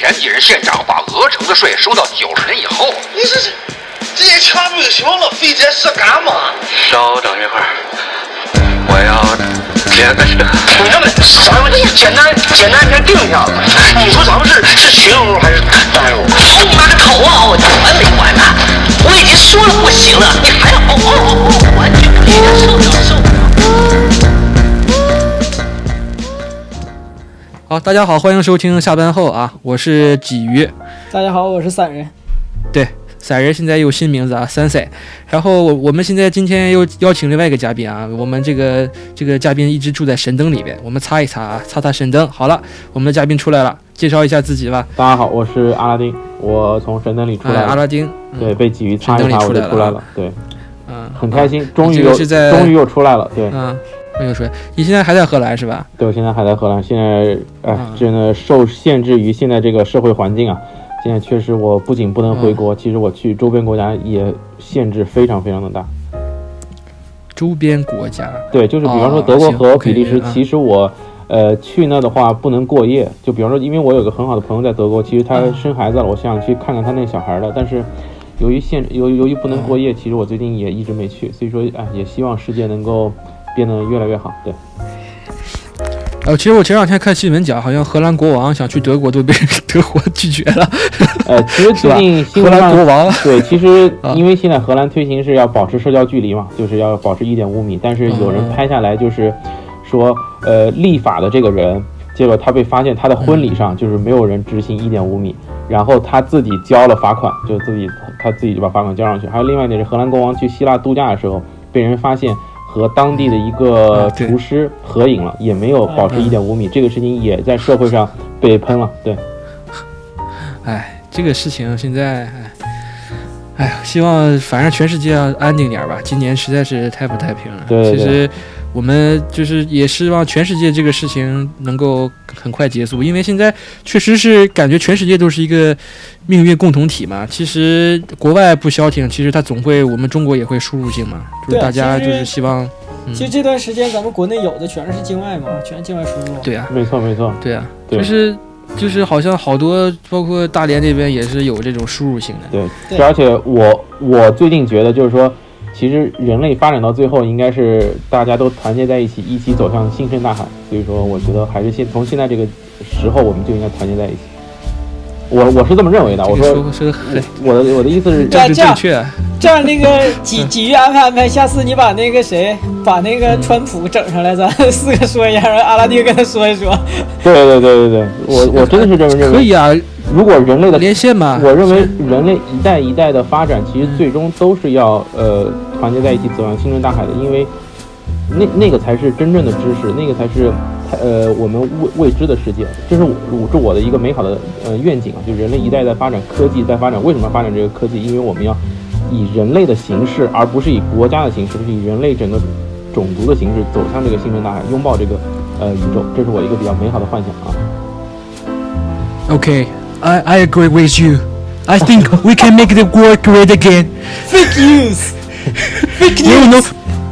田地人县长把鹅城的税收到九十年以后。你这是这些钱不就行了？费这事干嘛？稍等一会儿，我要连个这。同学们，咱们简单简单先定一下子。你说咱们是是群殴还是单殴？好你妈个头啊！我管没管呢？我已经说了不行了，你还要嗷嗷嗷嗷，完全不了好，大家好，欢迎收听下班后啊，我是鲫鱼。大家好，我是散人。对，散人现在有新名字啊，三赛。然后我我们现在今天又邀请另外一个嘉宾啊，我们这个这个嘉宾一直住在神灯里边，我们擦一擦啊，擦擦神灯。好了，我们的嘉宾出来了，介绍一下自己吧。大家好，我是阿拉丁，我从神灯里出来哎，阿拉丁。嗯对，被鲫鱼擦一擦，我就出来了。对，嗯，很开心，终于这个又是在终于又出来了。对，嗯，没有说，你现在还在荷兰是吧？对我现在还在荷兰，现在哎嗯，真的受限制于现在这个社会环境啊，现在确实我不仅不能嗯回国，其实我去周边国家也限制非常非常的大。周边国家。对，就是比方说德国和比利时，嗯其实我。呃，去那的话不能过夜，就比方说，因为我有个很好的朋友在德国，其实他嗯生孩子了，我想去看看他那小孩的，但是由于限由由于不能过夜，其实我最近也一直没去，所以说，哎，也希望世界能够变得越来越好。对，呃，其实我前两天看新闻讲，好像荷兰国王想去德国都被 德国拒绝了，呃，其实 最近新荷兰国王。对，其实 啊因为现在荷兰推行是要保持社交距离嘛，就是要保持一点五米，但是有人嗯拍下来就是说，呃，立法的这个人，结果他被发现他的婚礼上就是没有人执行一点五米，然后他自己交了罚款，就自己他自己就把罚款交上去。还有另外一点是，荷兰国王去希腊度假的时候被人发现。和当地的一个厨师合影了，也没有保持嗯一点五米，这个事情也在社会上被喷了。对，哎，这个事情现在，哎，哎呀，希望反正全世界要安定点儿吧。今年实在是太不太平了。对对其实我们就是也希望全世界这个事情能够很快结束，因为现在确实是感觉全世界都是一个命运共同体嘛。其实国外不消停，其实它总会，我们中国也会输入性嘛，就是大家就是希望，嗯其实这段时间咱们国内有的全是境外嘛，全是境外输入。对啊，没错没错。对啊，对就是就是好像好多，包括大连这边也是有这种输入性的。对，对而且我我最近觉得就是说，其实人类发展到最后，应该是大家都团结在一起，一起走向星辰大海。所以说，我觉得还是现从现在这个时候，我们就应该团结在一起。我我是这么认为的。我说我的我的意思是，这样这样正确。这样那个 几几月安排安排，下次你把那个谁，把那个川普整上来，咱 四个说一下，让阿拉丁跟他说一说。对对对对对，我我真的是这么认为。可以啊，如果人类的连线嘛。我认为人类一代一代的发展，其实最终都是要呃团结在一起走向星辰大海的，因为那那个才是真正的知识，那个才是呃我们未未知的世界。这是我这我的一个美好的呃愿景啊，就人类一代在发展，科技在发展。为什么要发展这个科技？因为我们要以人类的形式，而不是以国家的形式，是以人类整个种族的形式走向这个星辰大海，拥抱这个呃宇宙。这是我一个比较美好的幻想啊。Okay, I I agree with you. I think we can make the world great again. Fake news， Fake news. No, no.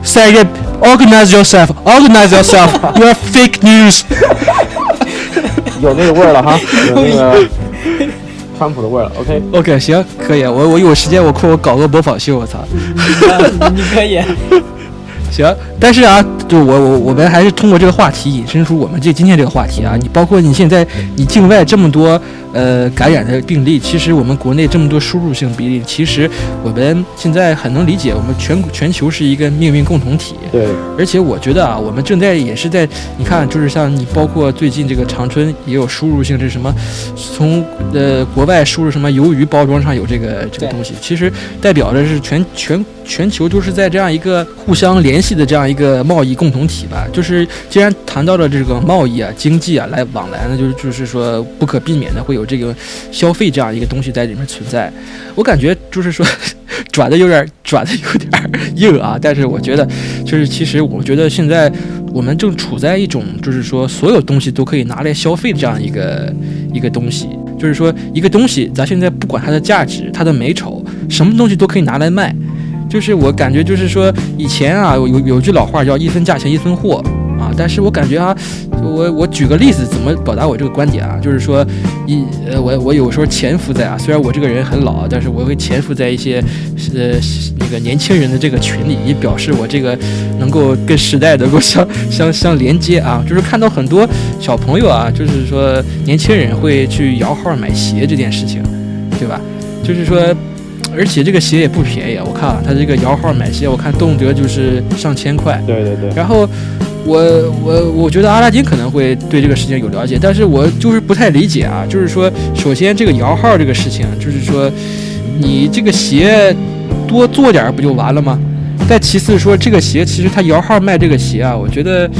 Say it. Organize yourself. Organize yourself. You are fake news. 有那个味儿了哈，有那个川普的味儿了。OK。 OK，行，可以。我我有时间，我空我搞个模仿秀，我操。你可以。 行，但是啊，就我我我们还是通过这个话题引申出我们这今天这个话题啊，你包括你现在你境外这么多呃感染的病例，其实我们国内这么多输入性病例，其实我们现在很能理解，我们全全球是一个命运共同体。对，而且我觉得啊，我们正在也是在，你看，就是像你包括最近这个长春也有输入性，这什么，从呃国外输入什么鱿鱼包装上有这个这个东西，其实代表着是全全全球都是在这样一个互相联系的这样一个贸易共同体吧。就是既然谈到了这个贸易啊、经济啊来往来，那就是就是说不可避免的会有这个消费这样一个东西在里面存在。我感觉就是说 转的有点转的有点硬啊，但是我觉得就是其实我觉得现在我们正处在一种就是说所有东西都可以拿来消费这样一个一个东西，就是说一个东西咱现在不管它的价值、它的美丑，什么东西都可以拿来卖。就是我感觉就是说以前啊有有句老话叫一分价钱一分货啊，但是我感觉啊，我我举个例子，怎么表达我这个观点啊？就是说，一呃，我我有时候潜伏在啊，虽然我这个人很老，但是我会潜伏在一些呃那个年轻人的这个群里，以表示我这个能够跟时代能够相相相连接啊。就是看到很多小朋友啊，就是说年轻人会去摇号买鞋这件事情，对吧？就是说。而且这个鞋也不便宜啊！我看啊，他这个摇号买鞋，我看动辄就是上千块。对对对。然后我我我觉得阿拉丁可能会对这个事情有了解，但是我就是不太理解啊。就是说，首先这个摇号这个事情，就是说你这个鞋多做点不就完了吗？再其次说这个鞋，其实他摇号卖这个鞋啊，我觉得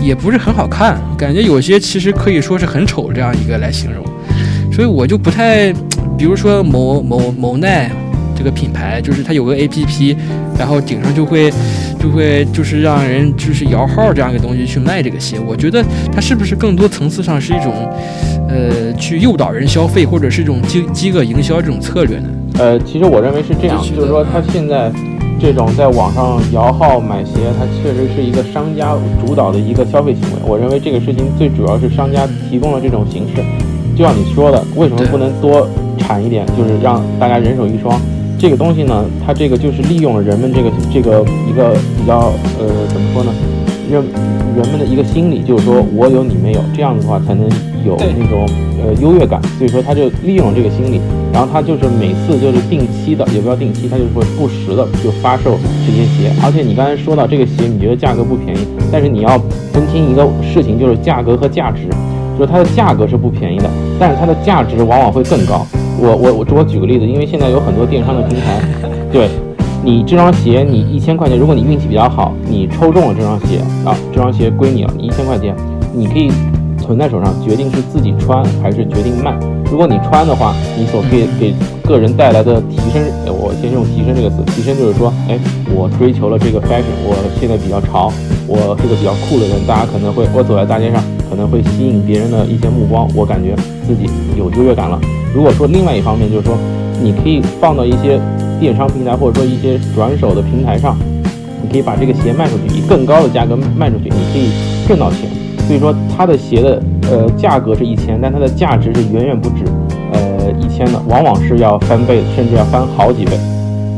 也不是很好看，感觉有些其实可以说是很丑这样一个来形容。所以我就不太，比如说某某某奈。这个品牌就是它有个 A P P，然后顶上就会就会就是让人就是摇号这样一个东西去卖这个鞋。我觉得它是不是更多层次上是一种呃去诱导人消费，或者是一种饥饥饿营销这种策略呢？呃，其实我认为是这样，就是说它现在这种在网上摇号买鞋，它确实是一个商家主导的一个消费行为。我认为这个事情最主要是商家提供了这种形式，就像你说的，为什么不能多产一点，就是让大家人手一双？这个东西呢，它这个就是利用了人们这个这个一个比较呃怎么说呢，人人们的一个心理，就是说我有你没有，这样的话才能有那种呃优越感。所以说他就利用这个心理，然后他就是每次就是定期的，也不要定期，他就是会不时的就发售这些鞋。而且你刚才说到这个鞋，你觉得价格不便宜，但是你要分清一个事情，就是价格和价值，就是它的价格是不便宜的，但是它的价值往往会更高。我我我我举个例子，因为现在有很多电商的平台，对，你这双鞋你一千块钱，如果你运气比较好，你抽中了这双鞋啊，这双鞋归你了，你一千块钱，你可以存在手上，决定是自己穿还是决定卖。如果你穿的话，你所给给个人带来的提升，我先用提升这个词，提升就是说，哎，我追求了这个 fashion，我现在比较潮，我是个比较酷的人，大家可能会我走在大街上可能会吸引别人的一些目光，我感觉自己有优越感了。如果说另外一方面就是说，你可以放到一些电商平台或者说一些转手的平台上，你可以把这个鞋卖出去，以更高的价格卖出去，你可以挣到钱。所以说它的鞋的呃价格是一千，但它的价值是远远不止呃一千的，往往是要翻倍，甚至要翻好几倍。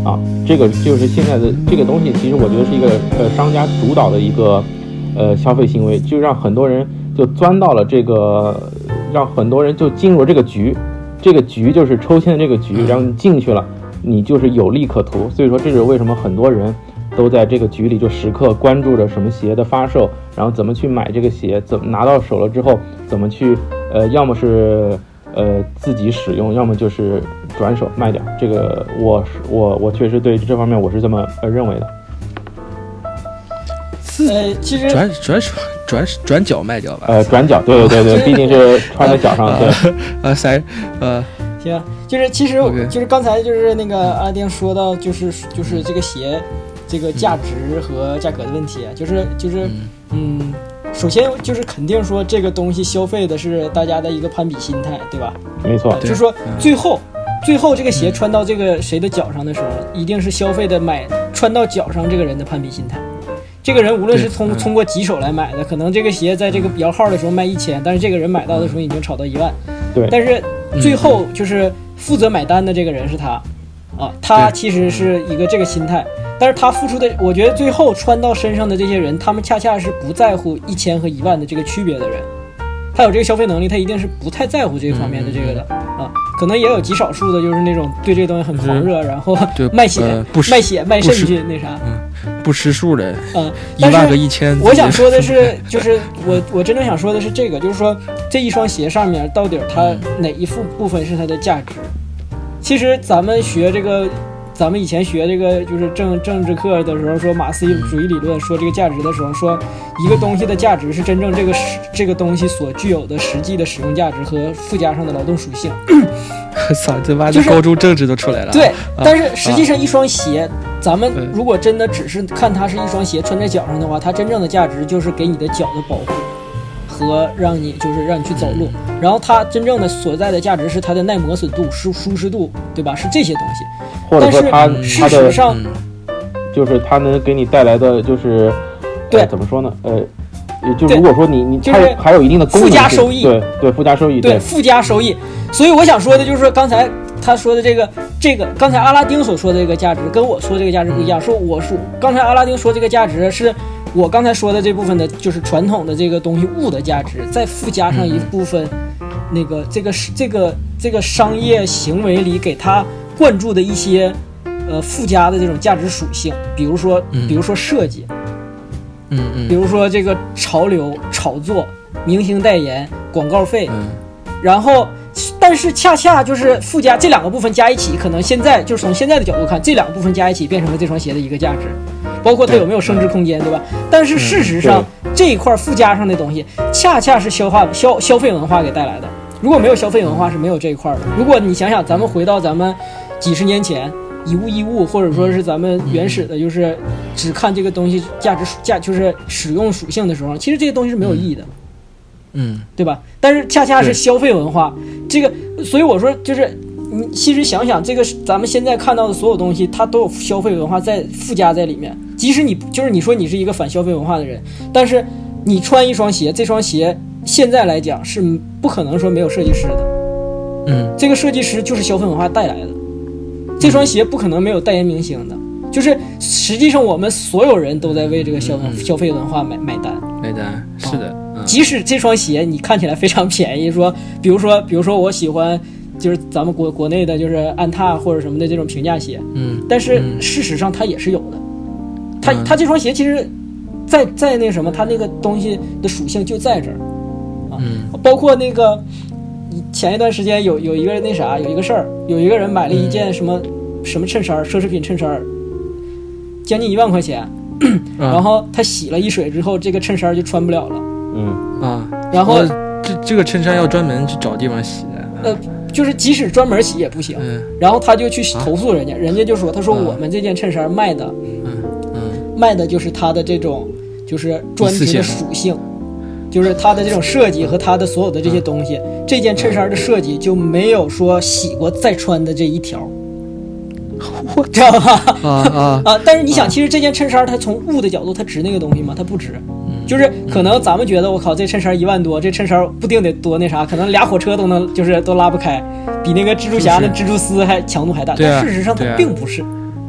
啊，这个就是现在的这个东西，其实我觉得是一个呃商家主导的一个呃消费行为，就让很多人就钻到了这个，让很多人就进入了这个局。这个局就是抽签的这个局，然后你进去了，你就是有利可图。所以说，这是为什么很多人都在这个局里，就时刻关注着什么鞋的发售，然后怎么去买这个鞋，怎么拿到手了之后，怎么去，呃，要么是呃自己使用，要么就是转手卖掉。这个我是我我确实对这方面我是这么呃认为的。呃，其实转转手。转转脚卖掉吧。呃，转脚，对对对对，毕竟是穿在脚上。对，呃，三，呃，行，就是其实就是刚才就是那个阿丁说到，就是就是这个鞋，这个价值和价格的问题，就是就是嗯，首先就是肯定说这个东西消费的是大家的一个攀比心态，对吧？没错，就是说最后最后这个鞋穿到这个谁的脚上的时候，一定是消费的买穿到脚上这个人的攀比心态。这个人无论是通通过几手来买的，可能这个鞋在这个摇号的时候卖一千，但是这个人买到的时候已经炒到一万。对，但是最后就是负责买单的这个人是他，啊，他其实是一个这个心态，但是他付出的，我觉得最后穿到身上的这些人，他们恰恰是不在乎一千和一万的这个区别的人。他有这个消费能力，他一定是不太在乎这方面的这个的啊，可能也有极少数的，就是那种对这个东西很狂热，然后 卖血、卖血、卖肾去那啥，不识数的，嗯，一万个一千。我想说的 是，就是我我真正想说的是这个，就是说这一双鞋上面到底它哪一副部分是它的价值？其实咱们学这个。咱们以前学这个就是政政治课的时候，说马克思主义理论，说这个价值的时候，说一个东西的价值是真正这个实这个东西所具有的实际的使用价值和附加上的劳动属性。我操，这妈的高中政治都出来了。对，但是实际上一双鞋，咱们如果真的只是看它是一双鞋穿在脚上的话，它真正的价值就是给你的脚的保护。和让你就是让你去走路，然后它真正的所在的价值是它的耐磨损度、舒舒适度，对吧？是这些东西。或者说它事实上，就是它能给你带来的就是，对，怎么说呢？呃，也就对如果说你你就是它还有一定的功能附加收益对对附加收益对附加收益。所以我想说的就是说，刚才他说的这个这个，刚才阿拉丁所说的这个价值跟我说这个价值不一样。说我说刚才阿拉丁说这个价值是我刚才说的这部分的，就是传统的这个东西物的价值，再附加上一部分那个这个是这个这个商业行为里给它灌注的一些呃附加的这种价值属性，比如说嗯。比如说设计，嗯嗯。比如说这个潮流炒作、明星代言、广告费。嗯。然后，但是恰恰就是附加这两个部分加一起，可能现在就是从现在的角度看，这两个部分加一起变成了这双鞋的一个价值，包括它有没有升值空间，对吧？但是事实上，这一块附加上的东西，恰恰是消化消消费文化给带来的。如果没有消费文化，是没有这一块的。如果你想想，咱们回到咱们几十年前。以物易物，或者说是咱们原始的，就是只看这个东西价值属价，就是使用属性的时候，其实这些东西是没有意义的。嗯对吧？但是恰恰是消费文化，这个，所以我说就是，你其实想想，这个咱们现在看到的所有东西，它都有消费文化在附加在里面。即使你就是你说你是一个反消费文化的人，但是你穿一双鞋，这双鞋现在来讲是不可能说没有设计师的，嗯这个设计师就是消费文化带来的。这双鞋不可能没有代言明星的，就是实际上我们所有人都在为这个消嗯消费文化买买单。买单是的，嗯即使这双鞋你看起来非常便宜，说，比如说，比如说我喜欢，就是咱们国国内的，就是安踏或者什么的这种平价鞋，嗯但是嗯事实上它也是有的。它嗯它这双鞋其实，在在那什么，它那个东西的属性就在这儿，嗯包括那个前一段时间有有一个那啥，有一个事儿，有一个人买了一件什么、什么衬衫，奢侈品衬衫，将近一万块钱，啊 然后他洗了一水之后，这个衬衫就穿不了了。嗯啊，然后呃这这个衬衫要专门去找地方洗的，呃，就是即使专门洗也不行。嗯然后他就去投诉人家，人家就说，他说嗯我们这件衬衫卖的嗯嗯卖的就是它的这种就是专一次性题的属性，就是它的这种设计和它的所有的这些东西。这件衬衫的设计就没有说洗过再穿的这一条，知道吧？啊啊 啊，但是你想，其实这件衬衫它从物的角度，它值那个东西吗？它不值。嗯就是可能咱们觉得我靠，这衬衫一万多，这衬衫不定得多那啥，可能俩火车都能就是都拉不开，比那个蜘蛛侠是那蜘蛛丝还强度还大。但事实上它并不是，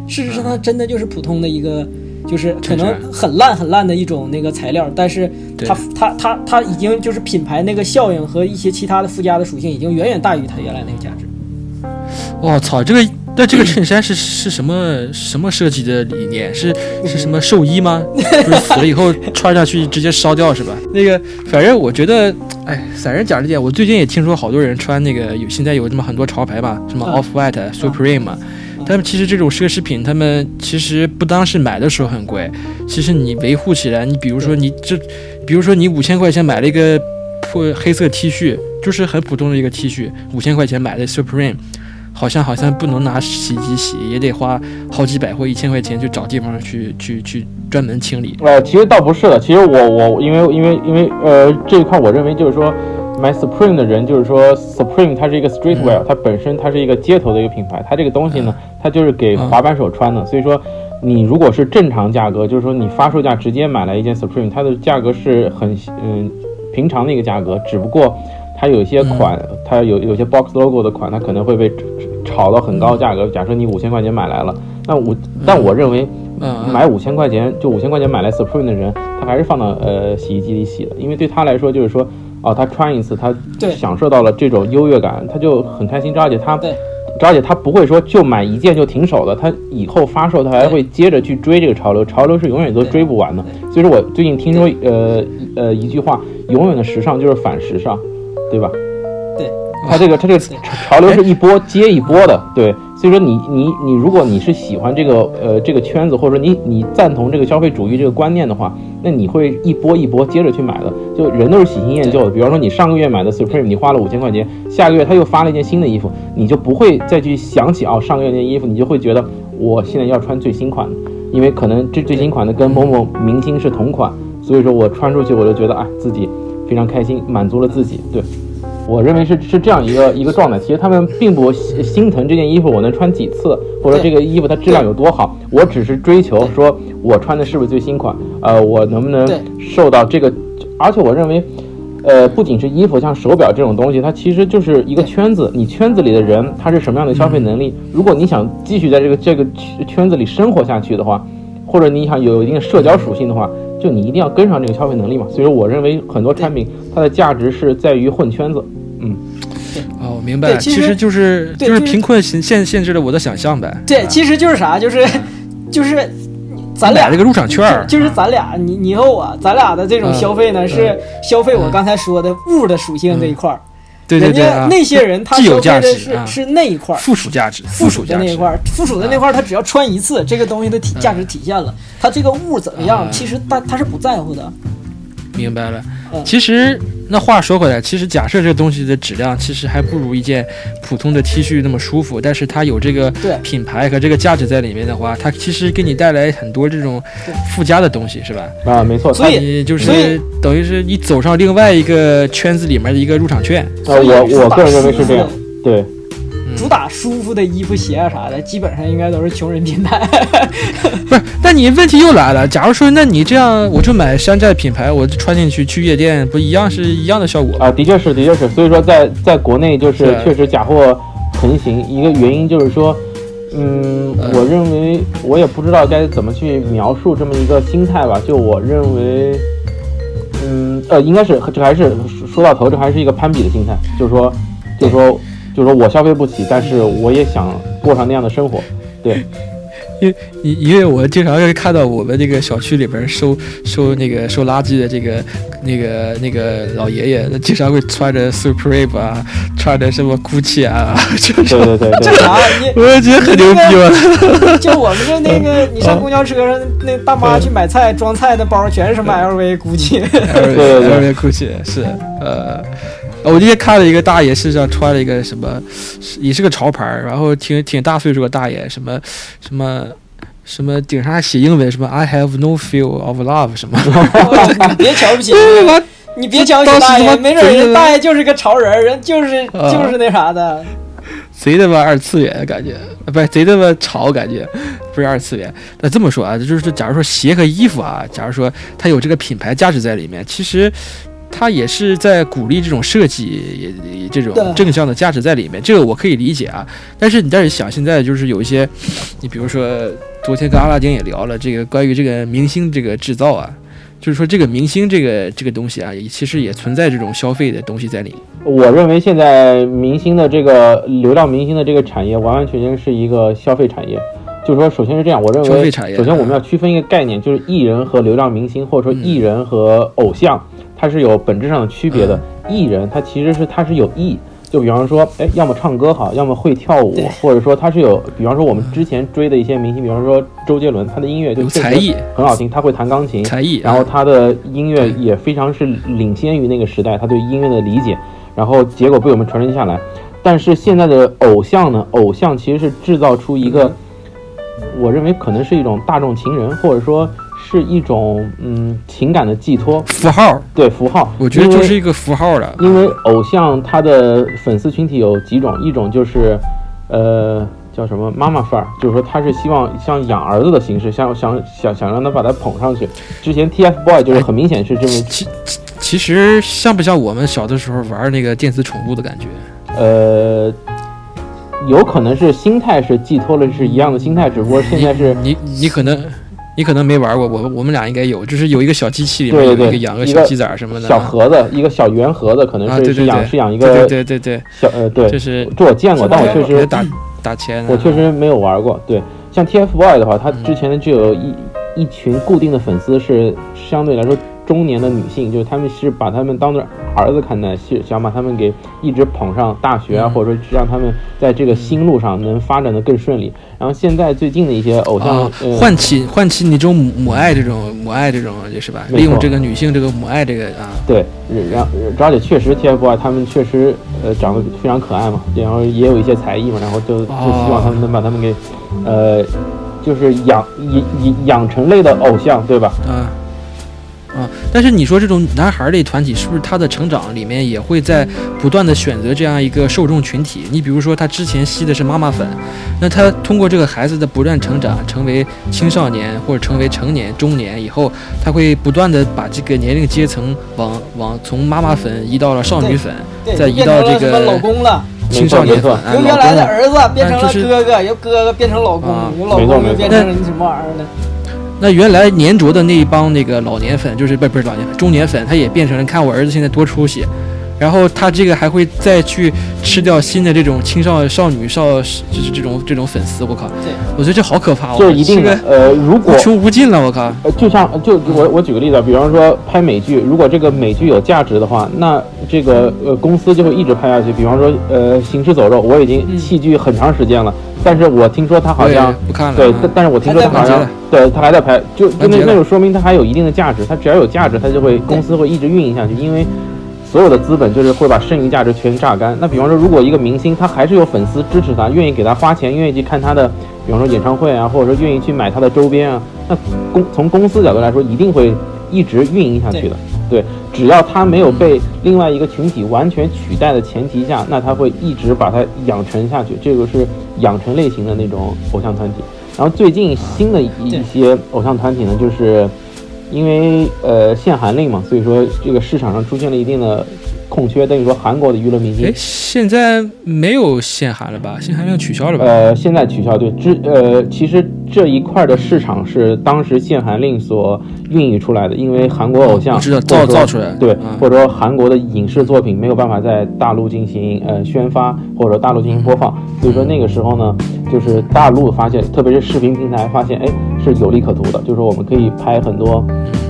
事实上它真的就是普通的一个，就是可能很烂很烂的一种那个材料，但是它它它它已经就是品牌那个效应和一些其他的附加的属性已经远远大于它原来那个价值。我操，这个那这个衬衫是是什么什么设计的理念？是是什么寿衣吗？就是死了以后穿上去直接烧掉是吧？那个反正我觉得，哎，散人讲这点，我最近也听说好多人穿那个有现在有这么很多潮牌吧，什么嗯 Off White、Supreme 嘛。他们其实这种奢侈品，他们其实不当是买的时候很贵，其实你维护起来，你比如说你这，比如说你五千块钱买了一个破黑色 T 恤，就是很普通的一个 T 恤，五千块钱买的 Supreme，好像好像不能拿洗衣机洗，也得花好几百或一千块钱去找地方去去去专门清理。呃，其实倒不是的，其实我我因为因为因为呃这一块，我认为就是说买 Supreme 的人，就是说 Supreme 它是一个 streetwear，、它本身它是一个街头的一个品牌，它这个东西呢，它就是给滑板手穿的，所以说你如果是正常价格，就是说你发售价直接买来一件 Supreme，它的价格是很嗯平常的一个价格，只不过它有一些款，它有有些 box logo 的款，它可能会被炒到很高的价格。假设你五千块钱买来了，那我但我认为。买五千块钱就五千块钱买来 Supreme 的人，他还是放到呃洗衣机里洗的，因为对他来说就是说，哦，他穿一次，他享受到了这种优越感，他就很开心。而且他，对而且他不会说就买一件就停手的，他以后发售他还会接着去追这个潮流，潮流是永远都追不完的。所以说我最近听说呃呃一句话，永远的时尚就是反时尚，对吧？对，它这个它这个潮流是一波接一波的，对，所以说你你你，如果你是喜欢这个呃这个圈子，或者说你你赞同这个消费主义这个观念的话，那你会一波一波接着去买的。就人都是喜新厌旧的，比方说你上个月买的 Supreme，你花了五千块钱，下个月他又发了一件新的衣服，你就不会再去想起哦上个月那件衣服，你就会觉得我现在要穿最新款，因为可能这最新款的跟某某明星是同款，所以说我穿出去我就觉得哎自己非常开心，满足了自己，对。我认为是是这样一个一个状态。其实他们并不心心疼这件衣服我能穿几次，或者这个衣服它质量有多好。我只是追求说我穿的是不是最新款，呃，我能不能受到这个而且我认为，呃，不仅是衣服，像手表这种东西，它其实就是一个圈子。你圈子里的人他是什么样的消费能力？如果你想继续在这个这个圈圈子里生活下去的话，或者你想有一定的社交属性的话，就你一定要跟上这个消费能力嘛。所以说，我认为很多产品它的价值是在于混圈子。我明白其实就是就是贫困限限限制了我的想象呗。对，啊其实就是啥，就是就是咱俩这个入场券儿，就就是咱俩你你和我，咱俩的这种嗯消费呢，是消费我刚才说的物的属性这一块儿。对对对人家啊，那些人他有消费价值啊的是是那一块儿。附属价值，附属的那一块儿，附属的那块儿，他只要穿一次，这个东西的体价值体现了。他这个物怎么样，啊其实他他是不在乎的。明白了嗯。其实那话说回来，其实假设这个东西的质量其实还不如一件普通的 T 恤那么舒服，但是它有这个品牌和这个价值在里面的话，它其实给你带来很多这种附加的东西，是吧？啊，没错。所以你就是等于是你走上另外一个圈子里面的一个入场券。呃，我我个人认为是这样。对，主打舒服的衣服、鞋啊啥的，基本上应该都是穷人品牌。不是，但你问题又来了。假如说，那你这样，我就买山寨品牌，我就穿进去去夜店，不一样是一样的效果？啊，的确是，的确是。所以说在，在国内就是是确实假货横行，一个原因就是说，嗯，嗯我认为我也不知道该怎么去描述这么一个心态吧。就我认为，嗯，呃，应该是这还是说说到头，这还是一个攀比的心态，就是说，就是说，就是说我消费不起，但是我也想过上那样的生活。对，因因因为我经常会看到我们这个小区里边收收那个收垃圾的这个那个那个老爷爷，他经常会穿着 Supreme 啊，穿着什么 Gucci 啊，就是对对对对。这啥？你 我觉得很牛逼嘛。就我们这那个，你上公交车上，那大妈去买菜装菜，的包全是什么 LV、GUCCI。LV 对对 LV Gucci 是呃。我今天看了一个大爷，身上穿了一个什么，也是个潮牌儿，然后挺挺大岁数的大爷，什么什么什么顶上还写英文，什么 I have no feel of love 什么，你别瞧不起，你别瞧不起大爷，没准人大爷就是个潮人，人就是啊就是那啥的。贼他妈二次元感觉，呃不是贼他妈潮感觉，不是二次元。那这么说啊，就是假如说鞋和衣服啊，假如说它有这个品牌价值在里面，其实它也是在鼓励这种设计，也也这种正向的价值在里面，这个我可以理解啊。但是你但是想，现在就是有一些，你比如说昨天跟阿拉丁也聊了这个关于这个明星这个制造啊。就是说，这个明星这个这个东西啊，也其实也存在这种消费的东西在里面。我认为现在明星的这个流量明星的这个产业，完完全全是一个消费产业。就是说，首先是这样，我认为首先我们要区分一个概念，就是艺人和流量明星，或者说艺人和偶像，它是有本质上的区别的。艺人他其实是他是有艺，就比方说，哎，要么唱歌好，要么会跳舞，或者说他是有，比方说我们之前追的一些明星，比方说周杰伦，他的音乐就才艺很好听，他会弹钢琴，才艺，然后啊他的音乐也非常是领先于那个时代，他对音乐的理解，然后结果被我们传承下来。但是现在的偶像呢，偶像其实是制造出一个，我认为可能是一种大众情人，或者说是一种嗯情感的寄托，符号，对符号。我觉得就是一个符号了。因为偶像他的粉丝群体有几种，一种就是，呃，叫什么妈妈范儿，就是说他是希望像养儿子的形式，像想想想让他把他捧上去。之前 TFBOY 就是很明显是这么，其其其实像不像我们小的时候玩那个电子宠物的感觉？呃，有可能是心态是寄托了是一样的心态，只不过现在是你你你可能你可能没玩过，我我们俩应该有，就是有一个小机器里面有一个养个小鸡仔什么的。小啊盒子，一个小圆盒子，可能啊，是是养是养一对对个对对对，小呃对，就是这我见过，但我确实打打钱的，我确实没有玩过。对，像 TFBOY 的话，他嗯。之前就有一一群固定的粉丝是相对来说中年的女性，就是他们是把他们当做儿子看待，是想把他们给一直捧上大学啊，嗯或者说让他们在这个新路上能发展的更顺利。然后现在最近的一些偶像，唤起唤起你这种母母爱这种母爱这种是吧？利用这个女性这个母爱这个啊，对，然后而且确实 TFBOY 他们确实呃长得非常可爱嘛，然后也有一些才艺嘛，然后就就希望他们能把他们给，呃，就是养养养养成类的偶像，对吧？啊，啊，但是你说这种男孩类团体，是不是他的成长里面也会在不断的选择这样一个受众群体？你比如说他之前吸的是妈妈粉，那他通过这个孩子的不断成长，成为青少年或者成为成年、中年以后，他会不断的把这个年龄阶层往往从妈妈粉移到了少女粉，再移到这成了什么老个公了，青少年粉，啊由原来的儿子变成了啊就是哥哥，由哥哥变成老公啊，由老公又变成了你什么玩意儿呢？那原来粘着的那一帮那个老年粉，就是不不是老年粉，中年粉，他也变成了看我儿子现在多出息，然后他这个还会再去吃掉新的这种青少少女少，就是这种这种粉丝，我靠，对，我觉得这好可怕，这是一定呃，如果无穷无尽了，我靠，呃，就像就我我举个例子，比方说拍美剧，如果这个美剧有价值的话，那这个呃公司就会一直拍下去。比方说呃《行尸走肉》，我已经嗯。弃剧很长时间了，但是我听说他好像不看了，对，啊但但是我听说他好像对他还在拍，就就那那就说明他还有一定的价值，他只要有价值，他就会公司会一直运营下去，因为。所有的资本就是会把剩余价值全榨干。那比方说，如果一个明星他还是有粉丝支持他，愿意给他花钱，愿意去看他的，比方说演唱会啊，或者说愿意去买他的周边啊，那公从公司角度来说，一定会一直运营下去的。对，只要他没有被另外一个群体完全取代的前提下，那他会一直把它养成下去。这个是养成类型的那种偶像团体。然后最近新的一些偶像团体呢，就是因为呃限韩令嘛，所以说这个市场上出现了一定的空缺，等于说韩国的娱乐明星哎，现在没有限韩了吧？限韩令取消了吧？呃，现在取消对之呃，其实这一块的市场是当时限韩令所孕育出来的，因为韩国偶像我知道或者说造造出来对，嗯或者说韩国的影视作品没有办法在大陆进行呃宣发或者大陆进行播放，所以说那个时候呢，就是大陆发现，特别是视频平台发现，哎，是有利可图的，就是说我们可以拍很多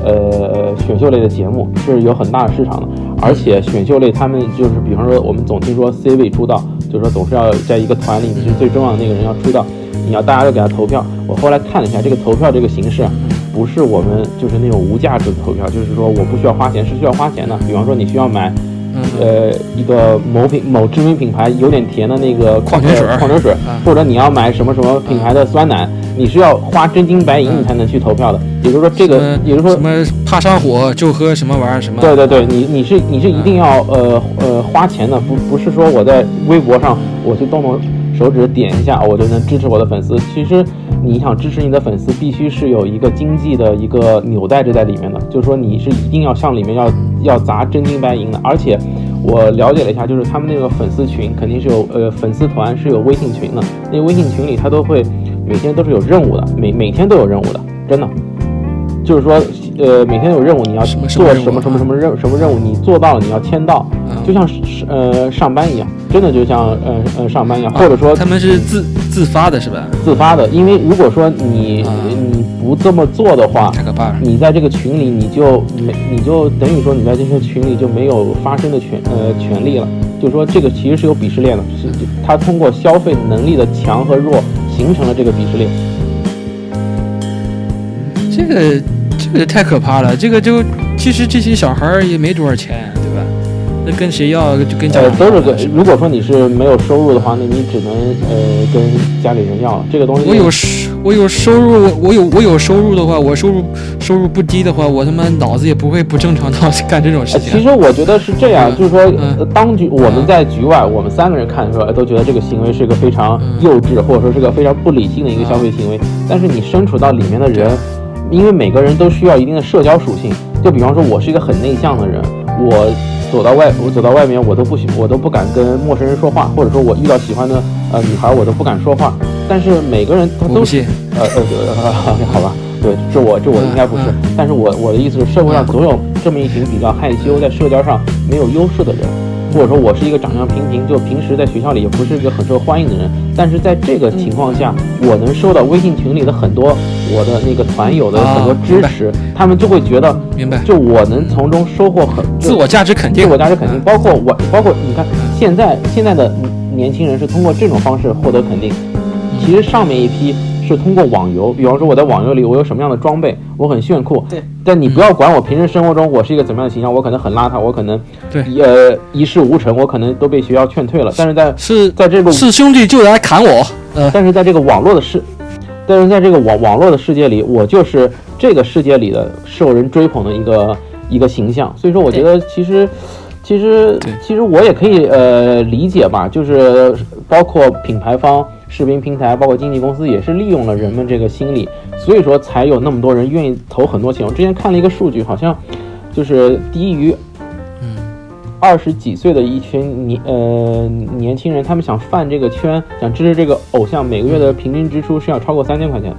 呃选秀类的节目，是有很大的市场的，而且选秀类他们就是比方说我们总听说 C 位出道，就是说总是要在一个团里，你是最重要的那个人要出道，你要大家都给他投票。我后来看了一下这个投票这个形式，不是我们就是那种无价值的投票，就是说我不需要花钱，是需要花钱的。比方说你需要买。嗯，呃，一个某品某知名品牌有点甜的那个矿泉水呃矿泉水啊，或者你要买什么什么品牌的酸奶，你是要花真金白银嗯你才能去投票的。也就是说，这个也就是说什，么怕上火就喝什么玩意儿什么？对对对，你你是你是一定要呃呃花钱的，不不是说我在微博上我去动动手指点一下我就能支持我的粉丝。其实你想支持你的粉丝，必须是有一个经济的一个纽带着在里面的，就是说你是一定要向里面要要砸真金白银的。而且我了解了一下，就是他们那个粉丝群肯定是有呃粉丝团是有微信群的，那微信群里他都会每天都是有任务的，每每天都有任务的，真的。就是说，呃，每天有任务，你要做什么什么什么任什么任务，你做到了，你要签到，嗯就像是呃上班一样，真的就像呃呃上班一样，或者说啊他们是自自发的是吧？自发的。因为如果说你啊你不这么做的话。你在这个群里你就没你就等于说你在这些群里就没有发声的权呃权利了。就是说这个其实是有鄙视链的，是他通过消费能力的强和弱形成了这个鄙视链。这个这个太可怕了，这个就其实这些小孩儿也没多少钱，对吧？那跟谁要就跟家呃，长都是要跟。如果说你是没有收入的话，那你只能呃跟家里人要了。这个东西我有收我有收入，我有我有收入的话，我收入收入不低的话，我他妈脑子也不会不正常到 干这种事呃，情。其实我觉得是这样，嗯就是说，嗯呃当局我们在局外，我们三个人看的时候，呃都觉得这个行为是一个非常嗯幼稚，或者说是个非常不理性的一个消费行为。但是你身处到里面的人，因为每个人都需要一定的社交属性。就比方说，我是一个很内向的人，我走到外，我走到外面，我都不喜，我都不敢跟陌生人说话，或者说我遇到喜欢的呃女孩，我都不敢说话。但是每个人他都呃呃呃，好吧，对，这我这我应该不是嗯，但是我我的意思是，社会上总有这么一群比较害羞，在社交上没有优势的人，或者说我是一个长相平平，就平时在学校里也不是一个很受欢迎的人，但是在这个情况下，我能收到微信群里的很多我的那个团友的啊很多支持，他们就会觉得，明白？就我能从中收获很自我价值肯定，自我价值肯定，嗯包括我，包括你看现在现在的年轻人是通过这种方式获得肯定。其实上面一批是通过网游，比方说我在网游里我有什么样的装备，我很炫酷。对。但你不要管我平时生活中我是一个怎么样的形象，我可能很邋遢，我可能对呃一事无成，我可能都被学校劝退了。但是在是在这个是兄弟就来砍我，呃，但是在这个网络的世，但是在这个网网络的世界里，我就是这个世界里的受人追捧的一个一个形象。所以说，我觉得其实其实其实我也可以呃理解吧，就是包括品牌方、视频平台，包括经纪公司，也是利用了人们这个心理，所以说才有那么多人愿意投很多钱。我之前看了一个数据，好像就是低于二十几岁的一群年呃年轻人，他们想犯这个圈，想支持这个偶像，每个月的平均支出是要超过三千块钱的。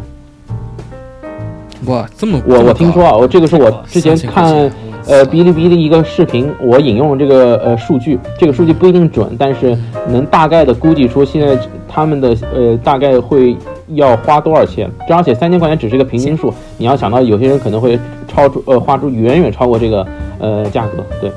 哇，这么我我听说啊，我这个是我之前看钱呃哔哩哔哩一个视频，我引用这个呃数据，这个数据不一定准，但是能大概的估计出现在他们的呃大概会要花多少钱。这而且三千块钱只是一个平均数，你要想到有些人可能会超出呃花出远远超过这个呃价格，对。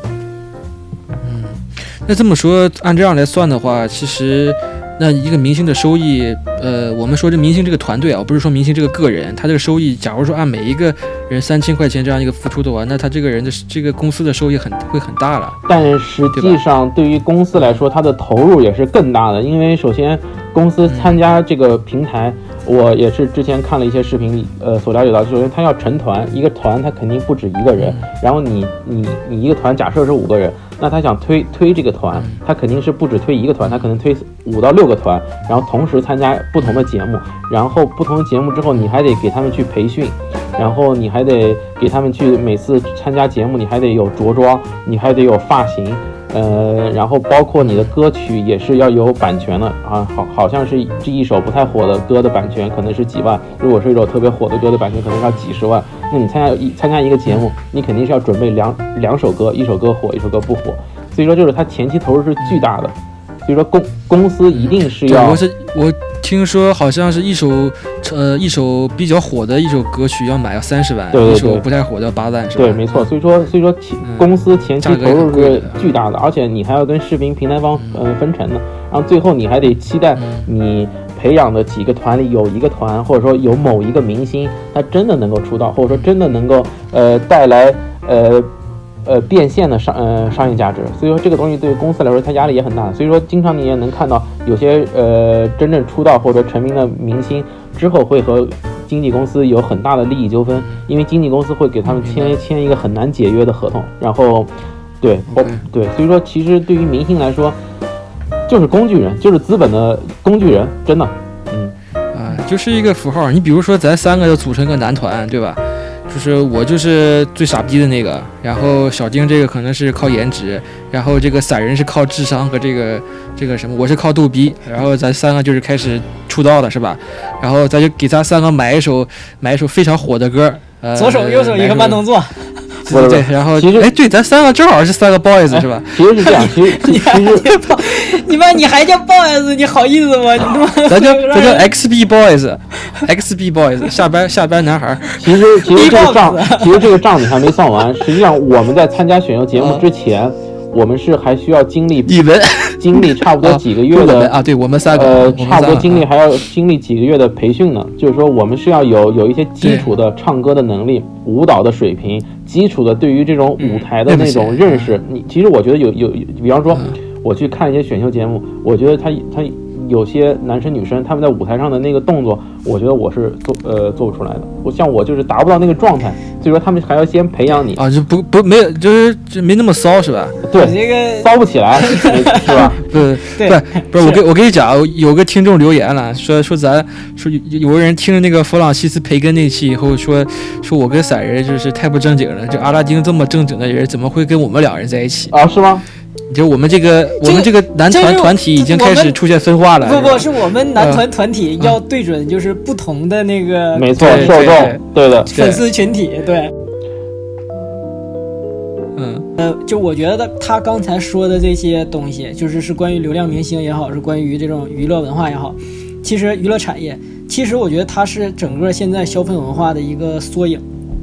那这么说，按这样来算的话，其实那一个明星的收益，呃，我们说这明星这个团队啊，我不是说明星这个个人，他这个收益，假如说按每一个人三千块钱这样一个付出的话，那他这个人的这个公司的收益很会很大了。但实际上，对于公司来说，它的投入也是更大的。因为首先，公司参加这个平台，我也是之前看了一些视频，呃，所了解到，首先他要成团，一个团他肯定不止一个人。然后你你你一个团假设是五个人，那他想推推这个团，他肯定是不止推一个团，他可能推五到六个团，然后同时参加不同的节目，然后不同的节目之后，你还得给他们去培训。然后你还得给他们去每次参加节目，你还得有着装，你还得有发型，呃，然后包括你的歌曲也是要有版权的啊，好好像是这一首不太火的歌的版权可能是几万，如果是一首特别火的歌的版权可能要几十万，那你参加一参加一个节目，你肯定是要准备两两首歌，一首歌火，一首歌不火，所以说就是它前期投入是巨大的，所以说公公司一定是对，要我是我听说好像是一首呃一首比较火的一首歌曲要买要三十万，对对对一首不太火的要八万，是吧？对，没错。所以说，所以说前嗯公司前期投入是巨大的，而且你还要跟视频平台方呃分成呢，然后最后你还得期待嗯你培养的几个团里有一个团，或者说有某一个明星，他真的能够出道，或者说真的能够呃带来呃。呃，变现的商呃商业价值，所以说这个东西对公司来说，它压力也很大。所以说，经常你也能看到有些呃真正出道或者成名的明星之后会和经纪公司有很大的利益纠纷，因为经纪公司会给他们签签一个很难解约的合同，然后对对，所以说其实对于明星来说，就是工具人，就是资本的工具人，真的，嗯，啊，就是一个符号。你比如说，咱三个要组成一个男团，对吧？就是我就是最傻逼的那个，然后小丁这个可能是靠颜值，然后这个散人是靠智商和这个这个什么，我是靠逗逼，然后咱三个就是开始出道了，是吧？然后咱就给咱三个买一首买一首非常火的歌，呃，左手右手一个慢动作，对对对，然后其实哎，对，咱三个正好是三个 boys 是吧？其实是这样，其实 其你妈你还叫 boys，你好意思吗？你他妈 咱叫咱叫 XB boys，XB boys，下班下班男孩儿。其实其实这个账其实这个账你还没算完。实际上我们在参加选秀节目之前，我们是还需要经历你们经历差不多几个月的啊，对我们三个，呃，差不多经历还要经历几个月的培训呢。就是说，我们是要有有一些基础的唱歌的能力、舞蹈的水平、基础的对于这种舞台的嗯那种认识。你其实我觉得有有，有比方说嗯我去看一些选秀节目，我觉得他他有些男生女生他们在舞台上的那个动作，我觉得我是做呃做不出来的。我像我就是达不到那个状态，所以说他们还要先培养你，啊，就不不没有，就是就没那么骚是吧？对，这个骚不起来，是吧？不对不不是我跟我跟你讲，有个听众留言了，说说咱说有有个人听了那个弗朗西斯培根那期以后说说我跟散人就是太不正经了，就阿拉丁这么正经的人怎么会跟我们两人在一起？啊，是吗？就我们这个我们这个男团团体已经开始出现分化了，不不，是我们男团团体要对准就是不同的那个没错，受众，对的，粉丝群体，对。嗯。呃，就我觉得他刚才说的这些东西，就是是关于流量明星也好，是关于这种娱乐文化也好，其实娱乐产业，其实我觉得它是整个现在消费文化的一个缩影。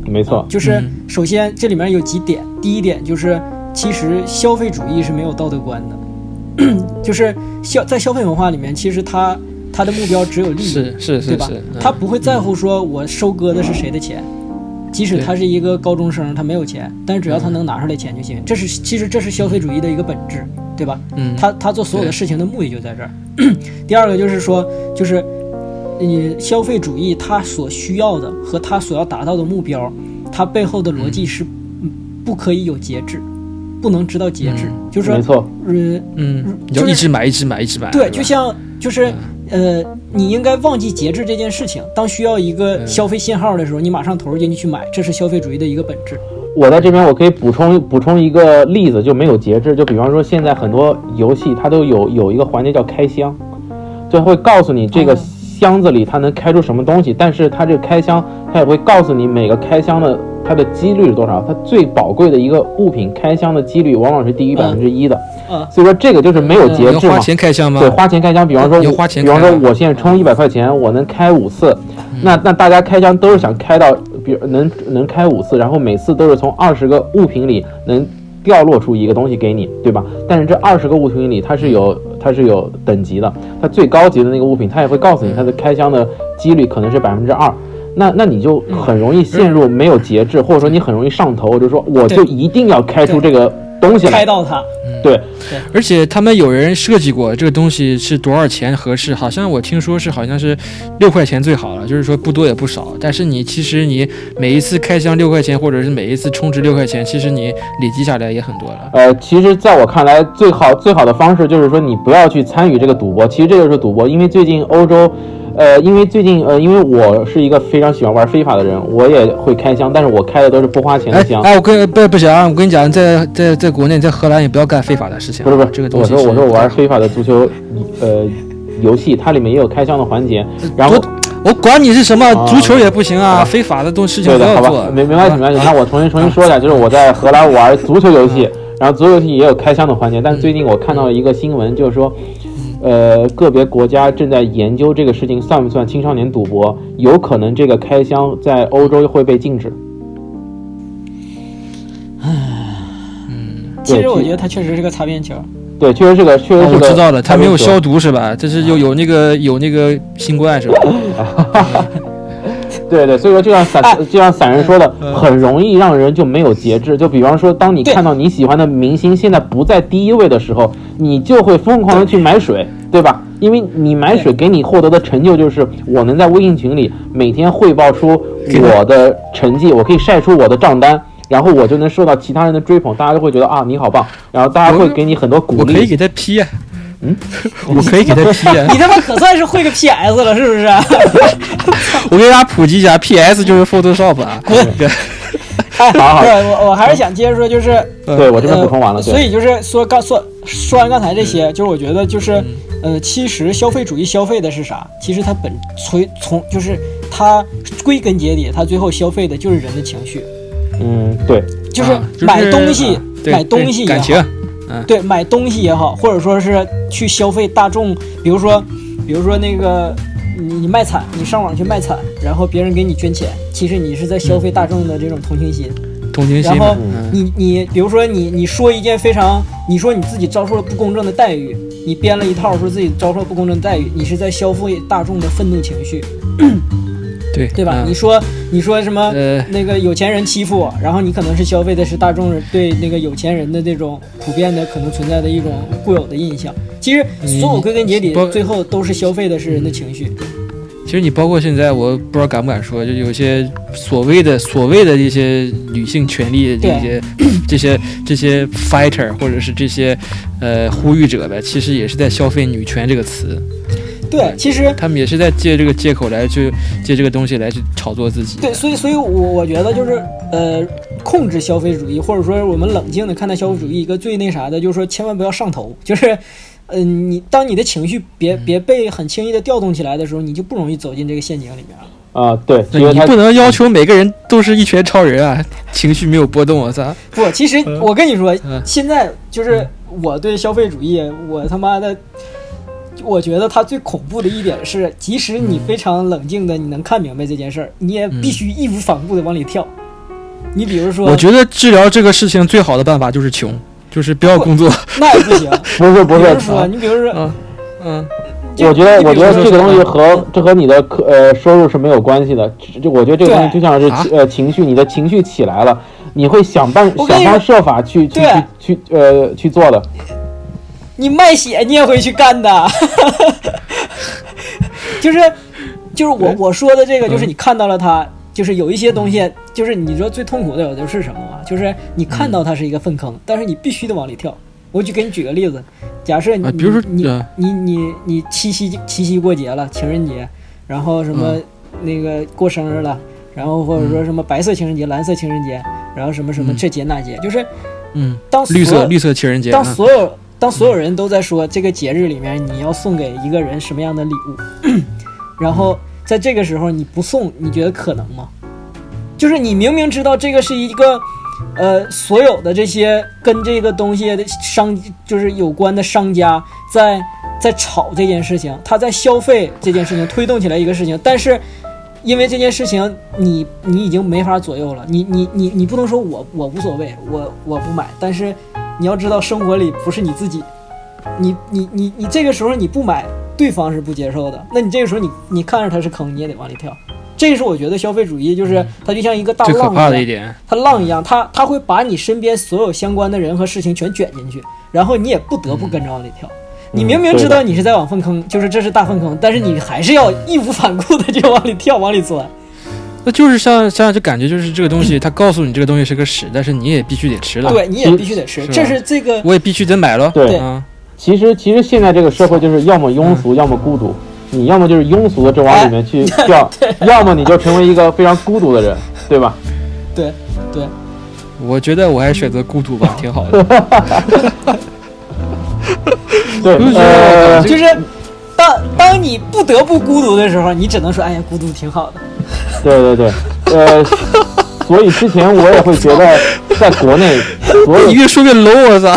没错，就是嗯。首先这里面有几点，第一点就是其实消费主义是没有道德观的，就是消在消费文化里面，其实它它的目标只有利益，是是是对吧？他不会在乎说我收割的是谁的钱，即使他是一个高中生，他没有钱，但是只要他能拿出来钱就行。这是其实这是消费主义的一个本质，对吧？嗯。他他做所有的事情的目的就在这儿。第二个就是说，就是你消费主义它所需要的和它所要达到的目标，它背后的逻辑是嗯不可以有节制，不能知道节制，就是没错，呃嗯，你就就是一直买，一直买，一直买。对，就像就是呃，你应该忘记节制这件事情。当需要一个嗯消费信号的时候，你马上投入进去去买，这是消费主义的一个本质。我在这边我可以补充补充一个例子，就没有节制。就比方说，现在很多游戏它都有有一个环节叫开箱，就会告诉你这个哦箱子里它能开出什么东西，但是它这个开箱它也会告诉你每个开箱的它的几率是多少。它最宝贵的一个物品开箱的几率往往是低于百分之一的，嗯所以说这个就是没有节制嘛花。钱开箱吗？对，花钱开箱，比方说，你花钱比方说我现在充一百块钱，我能开五次，那那大家开箱都是想开到，比如能能开五次，然后每次都是从二十个物品里能掉落出一个东西给你，对吧？但是这二十个物品里，它是有它是有等级的，它最高级的那个物品，它也会告诉你它的开箱的几率可能是百分之二。那那你就很容易陷入没有节制，或者说你很容易上头，就说我就一定要开出这个东西来开。到它，对，而且他们有人设计过这个东西是多少钱合适，好像我听说是好像是六块钱最好了，就是说不多也不少。但是你其实你每一次开箱六块钱，或者是每一次充值六块钱，其实你累积下来也很多了。呃，其实在我看来，最好最好的方式就是说，你不要去参与这个赌博。其实这就是赌博，因为最近欧洲，呃，因为最近呃，因为我是一个非常喜欢玩非法的人，我也会开箱，但是我开的都是不花钱的箱。哎哎，我跟不不行啊，我跟你讲，在在在国内，在荷兰也不要干非法的事情。不是不是，这个东西我说我说我玩非法的足球，呃，游戏它里面也有开箱的环节，然后我管你是什么啊足球也不行啊，啊非法的东事情对的，好吧不要做，。没没关系没关系。那我重新重新说一下，就是我在荷兰玩足球游戏，然后足球游戏也有开箱的环节，但是最近我看到了一个新闻，就是说，呃，个别国家正在研究这个事情算不算青少年赌博，有可能这个开箱在欧洲会被禁止。其实我觉得它确实是个擦边球。对，确实是个，确实哦，是个。我知道了，他没有消消。毒是吧？这是有有那个有那个新冠是吧？对对，所以说就像散哎就像散人说的，很容易让人就没有节制。就比方说，当你看到你喜欢的明星现在不在第一位的时候，你就会疯狂的去买水，对吧？因为你买水给你获得的成就就是，我能在微信群里每天汇报出我的成绩，我可以晒出我的账单。然后我就能受到其他人的追捧，大家就会觉得啊你好棒，然后大家会给你很多鼓励。我可以给他 P 啊，嗯，我可以给他 P 啊。你他妈可算是会个 PS 了，是不是？我给大家普及一下，PS 就是 Photoshop 啊。哎，好好我，我还是想接着说，就是对我这边补充完了，呃所以就是说刚说说完刚才这些，就是我觉得就是呃，其实消费主义消费的是啥？其实它本从从就是它归根结底，它最后消费的就是人的情绪，嗯，对，就是买东西买东西也好。对感情，对，买东西也好，或者说是去消费大众，比如说，比如说那个你你卖惨，你上网去卖惨，然后别人给你捐钱，其实你是在消费大众的这种同情心。同情心然后你你比如说你你说一件非常，你说你自己遭受了不公正的待遇，你编了一套说自己遭受了不公正的待遇，你是在消费大众的愤怒情绪，对对吧？嗯你说你说什么？呃那个有钱人欺负我，然后你可能是消费的是大众对那个有钱人的这种普遍的可能存在的一种固有的印象。其实所有归根结底，最后都是消费的是人的情绪。其实你包括现在，我不知道敢不敢说，就有些所谓的所谓的一些女性权利这些 这些这些 fighter 或者是这些呃呼吁者呗，其实也是在消费女权这个词，对，其实他们也是在借这个借口来去借这个东西来去炒作自己。对，所以所以我我觉得就是呃，控制消费主义，或者说我们冷静的看待消费主义，一个最那啥的，就是说千万不要上头，就是。嗯、你当你的情绪别别被很轻易的调动起来的时候，你就不容易走进这个陷阱里面了。啊、对，因为你不能要求每个人都是一拳超人啊，情绪没有波动，我操！不，其实我跟你说，嗯现在就是我对消费主义，我他妈的，我觉得它最恐怖的一点是，即使你非常冷静的，你能看明白这件事儿，你也必须义无反顾的往里跳。你比如说，我觉得治疗这个事情最好的办法就是穷，就是不要工作。那也不行。不是不是你比如说，嗯嗯，我觉得，我觉得这个东西啊和这和你的可呃收入是没有关系的。就就我觉得这个东西就像是呃情绪，你的情绪起来了，你会想办想方设法去去去去呃去做的。你卖血你也会去干的，就是就是我我说的这个，就是嗯你看到了它，就是有一些东西，就是你说最痛苦的有的是什么吗？就是你看到它是一个粪坑，但是你必须得往里跳。我就给你举个例子，假设你、啊比如说你呃你你你七夕七夕过节了，情人节，然后什么嗯。那个过生日了，然后或者说什么白色情人节、蓝色情人节，然后什么什么嗯。这节那节，就是嗯，当绿色绿色情人节，当啊所有当所有人都在说这个节日里面你要送给一个人什么样的礼物，然后在这个时候你不送，你觉得可能吗？就是你明明知道这个是一个，呃，所有的这些跟这个东西的商就是有关的商家在在炒这件事情，他在消费这件事情推动起来一个事情，但是因为这件事情你你已经没法左右了，你你你你不能说我我无所谓，我我不买，但是你要知道生活里不是你自己，你你你你这个时候你不买，对方是不接受的，那你这个时候你你看着他是坑，你也得往里跳。这是我觉得消费主义就是它就像一个大浪样一点，它浪一样，它它会把你身边所有相关的人和事情全卷进去，然后你也不得不跟着往里跳。你明明知道你是在往粪坑，就是这是大粪坑，但是你还是要义无反顾的就往里跳，往里钻。那就是像像就感觉就是这个东西，他告诉你这个东西是个屎，但是你也必须得吃了，对，你也必须得吃，是这是这个我也必须得买了，对啊，其实其实现在这个社会就是要么庸俗，要么孤独。你要么就是庸俗的就往里面去掉，要么你就成为一个非常孤独的人，对吧？对对，我觉得我还是选择孤独吧，挺好的。对，就是呃，就是当当你不得不孤独的时候，你只能说，哎呀，孤独挺好的。对对对，呃，所以之前我也会觉得，在国内，所有你越说越 low，我操！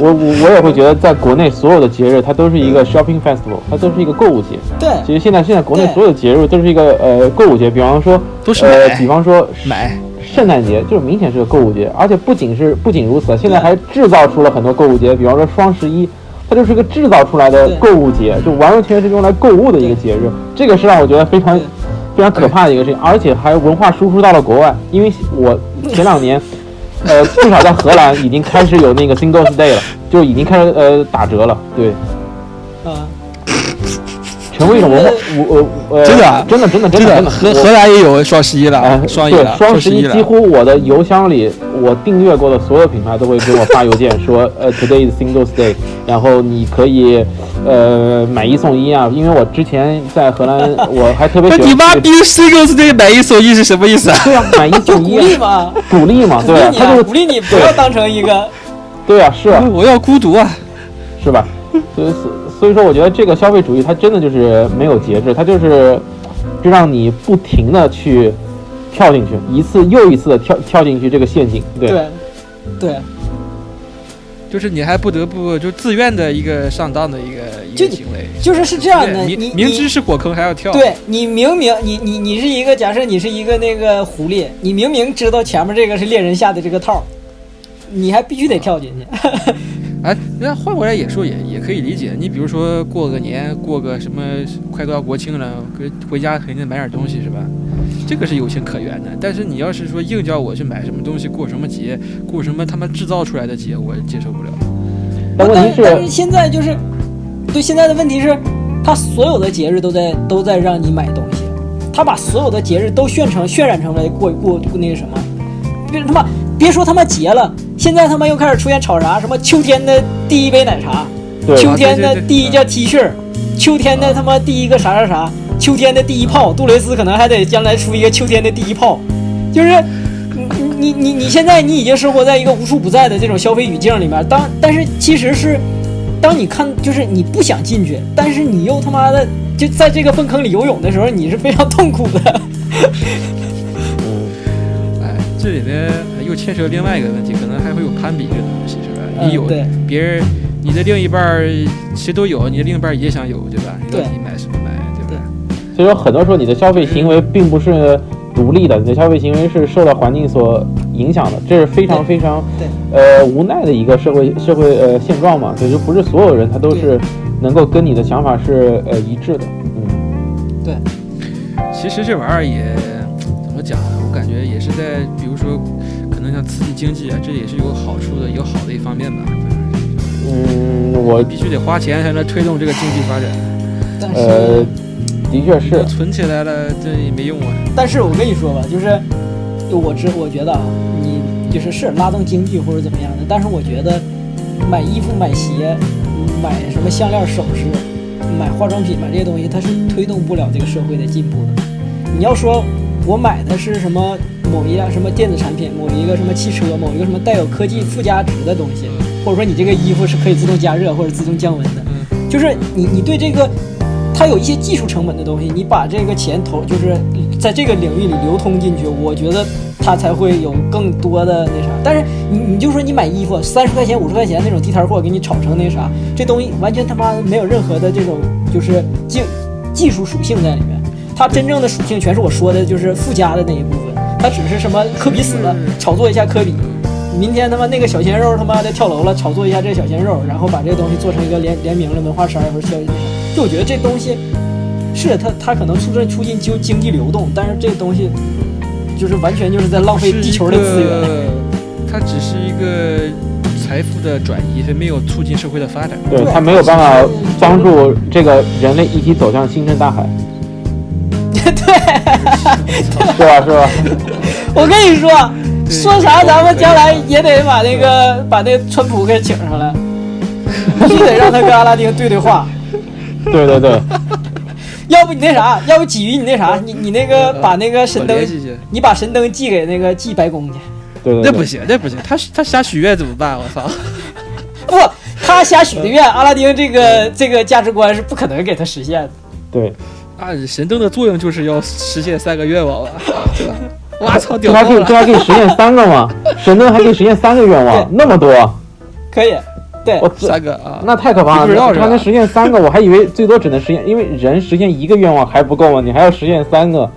我我我也会觉得，在国内所有的节日，它都是一个 shopping festival，它都是一个购物节。对其实现在现在国内所有的节日都是一个呃购物节，比方说都是呃买，比方说买，圣诞节就是明显是个购物节，而且不仅是不仅如此，现在还制造出了很多购物节，比方说双十一，它就是个制造出来的购物节，就完完全全是用来购物的一个节日。这个是让我觉得非常非常可怕的一个事情，而且还文化输出到了国外。因为我前两年，呃，至少在荷兰已经开始有那个 Singles Day 了，就已经开始呃打折了，对，嗯，成为一种文化，我我呃，真的啊真的真的真真的，的真的，荷荷兰也有双十一哎了，，双一对了，双十一，几。乎我的邮箱里，我订阅过的所有品牌都会给我发邮件说，呃，Today is Singles Day，然后你可以，呃，买一送一啊。因为我之前在荷兰，我还特别 你妈逼 Singles Day 买一送一是什么意思啊？对啊，买一就送一鼓励啊，嘛，鼓励嘛，对啊，你啊，他就鼓励你不要当成一个。对啊，是啊，我要孤独啊！是吧？所以所所以说，我觉得这个消费主义它真的就是没有节制，它就是就让你不停的去跳进去，一次又一次的跳跳进去这个陷阱，对。对对，就是你还不得不就自愿的一个上当的一个一就个行为，就是是这样的，你你明知是火坑还要跳，对你明明你你你是一个假设你是一个那个狐狸，你明明知道前面这个是猎人下的这个套，你还必须得跳进去。哎，那换过来也说也也可以理解。你比如说过个年，过个什么快到国庆了，回回家肯定买点东西是吧？这个是有情可原的。但是你要是说硬叫我去买什么东西，过什么节，过什么他妈制造出来的节，我接受不了。但问题是是，现在就是，对现在的问题是，他所有的节日都在都在让你买东西，他把所有的节日都渲成渲染成为过过过那个什么，别他妈别说他妈结了，现在他妈又开始出现炒啥什么秋天的第一杯奶茶，秋天的第一件 T 恤，秋天的他妈第一个啥啥啥，秋天的第一炮，杜蕾斯可能还得将来出一个秋天的第一炮，就是你你你你现在你已经生活在一个无处不在的这种消费语境里面，当但是其实是，当你看就是你不想进去，但是你又他妈的就在这个粪坑里游泳的时候，你是非常痛苦的。嗯。哎，这里面又牵扯另外一个问题，可能还会有攀比这个东西是吧？嗯你有对别人，你的另一半儿谁都有，你的另一半儿也想有，对吧？你到对底买什么买，对吧？所以说很多时候你的消费行为并不是独立的，你的消费行为是受到环境所影响的，这是非常非常对呃无奈的一个社会社会呃现状嘛。所以就不是所有人他都是能够跟你的想法是呃一致的，嗯。对其实这玩意儿也怎么讲呢？我感觉也是在，比如说，可能像刺激经济啊，这也是有好处的，有好的一方面吧。嗯，我必须得花钱才能推动这个经济发展。但呃是，的确是，存起来了，这也没用啊。但是我跟你说吧，就是就我知我觉得啊，你就是是拉动经济或者怎么样的，但是我觉得买衣服、买鞋、买什么项链、首饰、买化妆品、买这些东西，它是推动不了这个社会的进步的。你要说我买的是什么某一样什么电子产品，某一个什么汽车，某一个什么带有科技附加值的东西，或者说你这个衣服是可以自动加热或者自动降温的，就是你你对这个。它有一些技术成本的东西，你把这个钱投，就是在这个领域里流通进去，我觉得它才会有更多的那啥。但是你你就说你买衣服三十块钱、五十块钱那种地摊货，给你炒成那啥，这东西完全他妈没有任何的这种就是技技术属性在里面。它真正的属性全是我说的，就是附加的那一部分。它只是什么科比死了，炒作一下科比。明天他妈那个小鲜肉他妈的跳楼了，炒作一下这个小鲜肉，然后把这个东西做成一个联联名的文化衫或者消息。就我觉得这东西是它，它可能促进促进就经济流动，但是这个东西就是完全就是在浪费地球的资源。它只是一个财富的转移，它没有促进社会的发展。对，它没有办法帮助这个人类一起走向星辰大海。对，是吧？是吧？我跟你说，说啥咱们将来也得把那个把那个川普给请上来，必须得让他跟阿拉丁对对话。对对对，要不你那啥，要不鲫鱼你那啥，你你那个把那个神灯，你把神灯寄给那个寄白宫去。对对，那不行，那不行，他他瞎许愿怎么办？我操！不，他瞎许的愿，阿拉丁这个这个价值观是不可能给他实现的。对，啊，神灯的作用就是要实现三个愿望吧！我操，屌他可以，他可以实现三个吗？神灯还可以实现三个愿望，那么多？可以。对，我三个啊，那太可怕了！他能实现三个，我还以为最多只能实现，因为人实现一个愿望还不够吗，你还要实现三个。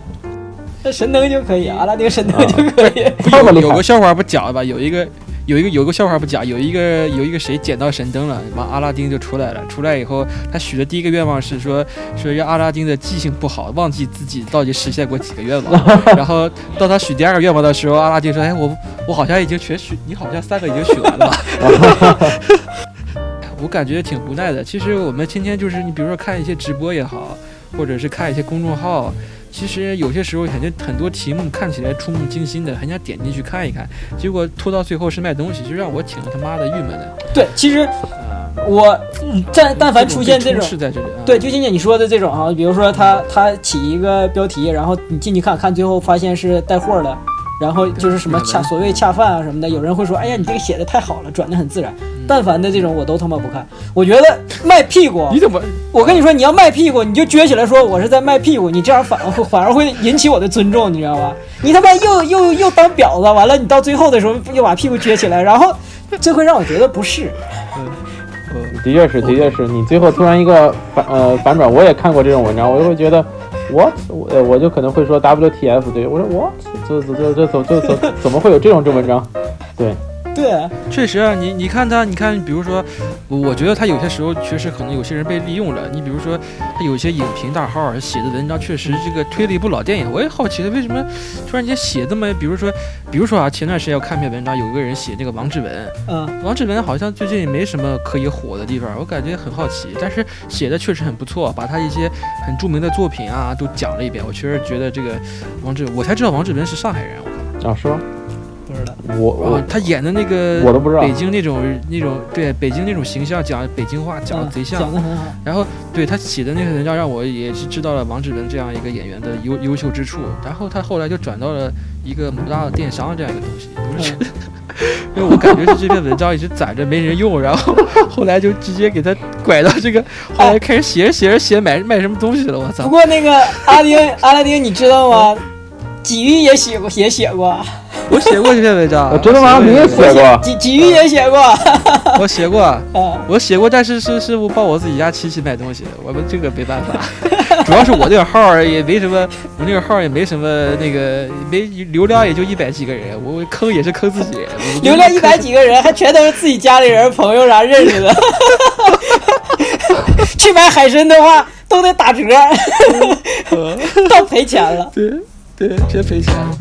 那神灯就可以，阿拉丁神灯就可以。有有个笑话不讲了吧？有一个。有一个有个笑话不假，有一个有一个谁捡到神灯了，完阿拉丁就出来了。出来以后，他许的第一个愿望是说说让阿拉丁的记性不好，忘记自己到底实现过几个愿望。然后到他许第二个愿望的时候，阿拉丁说：“哎，我我好像已经全许，你好像三个已经许完了。”我感觉挺无奈的。其实我们天天就是你比如说看一些直播也好，或者是看一些公众号。其实有些时候感觉很多题目看起来触目惊心的，很想点进去看一看，结果拖到最后是卖东西，就让我挺他妈的郁闷的。对，其实我但但凡出现这种是在这里，对，就今天你说的这种啊，比如说他他起一个标题，然后你进去看看，最后发现是带货的。然后就是什么恰所谓恰饭啊什么的，有人会说，哎呀，你这个写的太好了，转的很自然。但凡的这种我都他妈不看。我觉得卖屁股，你怎么？我跟你说，你要卖屁股，你就撅起来说我是在卖屁股，你这样反而会反而会引起我的尊重，你知道吧？你他妈又又又当婊子，完了你到最后的时候又把屁股撅起来，然后这会让我觉得不是。的确是，的确是你最后突然一个反呃反转，我也看过这种文章，我就会觉得。what 我我就可能会说 WTF，对我说我这这这这怎这怎怎么会有这种这文章？对。对，确实啊，你你看他，你看，比如说，我觉得他有些时候确实可能有些人被利用了。你比如说，他有些影评大号写的文章，确实这个推了一部老电影。我也好奇他为什么突然间写这么，比如说，比如说啊，前段时间我看篇文章，有一个人写那个王志文，嗯，王志文好像最近也没什么可以火的地方，我感觉很好奇，但是写的确实很不错，把他一些很著名的作品啊都讲了一遍。我确实觉得这个王志，我才知道王志文是上海人，我靠，啊，是吗？我我他演的那个我都不知道北京那种那种对北京那种形象讲北京话讲的贼像，讲的很好。然后对他写的那个文章让我也是知道了王志文这样一个演员的优优秀之处。然后他后来就转到了一个某大的电商这样一个东西，不是？因为我感觉是这篇文章一直攒着没人用，然后 后来就直接给他拐到这个，后来开始写着写着写买卖什么东西了，我操！不过那个阿丁阿拉丁你知道吗？鲫鱼也写过也写过。我写过这篇文章，我真的吗？你也写过？鲫鲫鱼也写过，我写过，我写过，但是是是我帮我自己家亲戚买东西，我们这个没办法，主要是我这个号也没什么，我那个号也没什么那个没流量，也就一百几个人，我坑也是坑自己，流量一百几个人，还全都是自己家里人、朋友啥认识的，去买海参的话都得打折，都赔钱了，对对，全赔钱了。